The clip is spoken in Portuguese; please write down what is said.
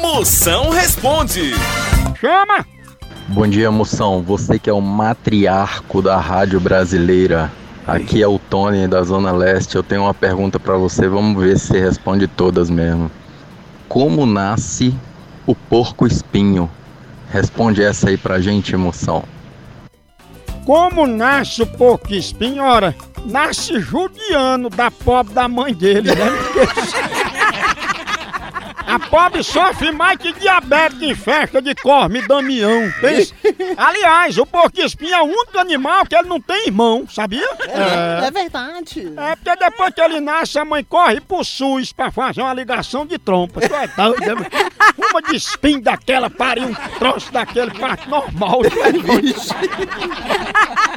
Moção responde. Chama. Bom dia, moção. Você que é o matriarco da rádio brasileira. Aqui é o Tony da Zona Leste. Eu tenho uma pergunta para você. Vamos ver se você responde todas mesmo. Como nasce o porco espinho? Responde essa aí pra gente, moção. Como nasce o porco espinho? Ora, nasce judiano da pobre da mãe dele, né? A pobre sofre mais que diabetes em festa de Corme Damião. Pensa. Aliás, o porco espinho é o único animal que ele não tem irmão, sabia? É, é verdade. É porque depois que ele nasce, a mãe corre pro SUS pra fazer uma ligação de trompa. Tu é doido, né? Uma de espinho daquela pariu um troço daquele parte normal.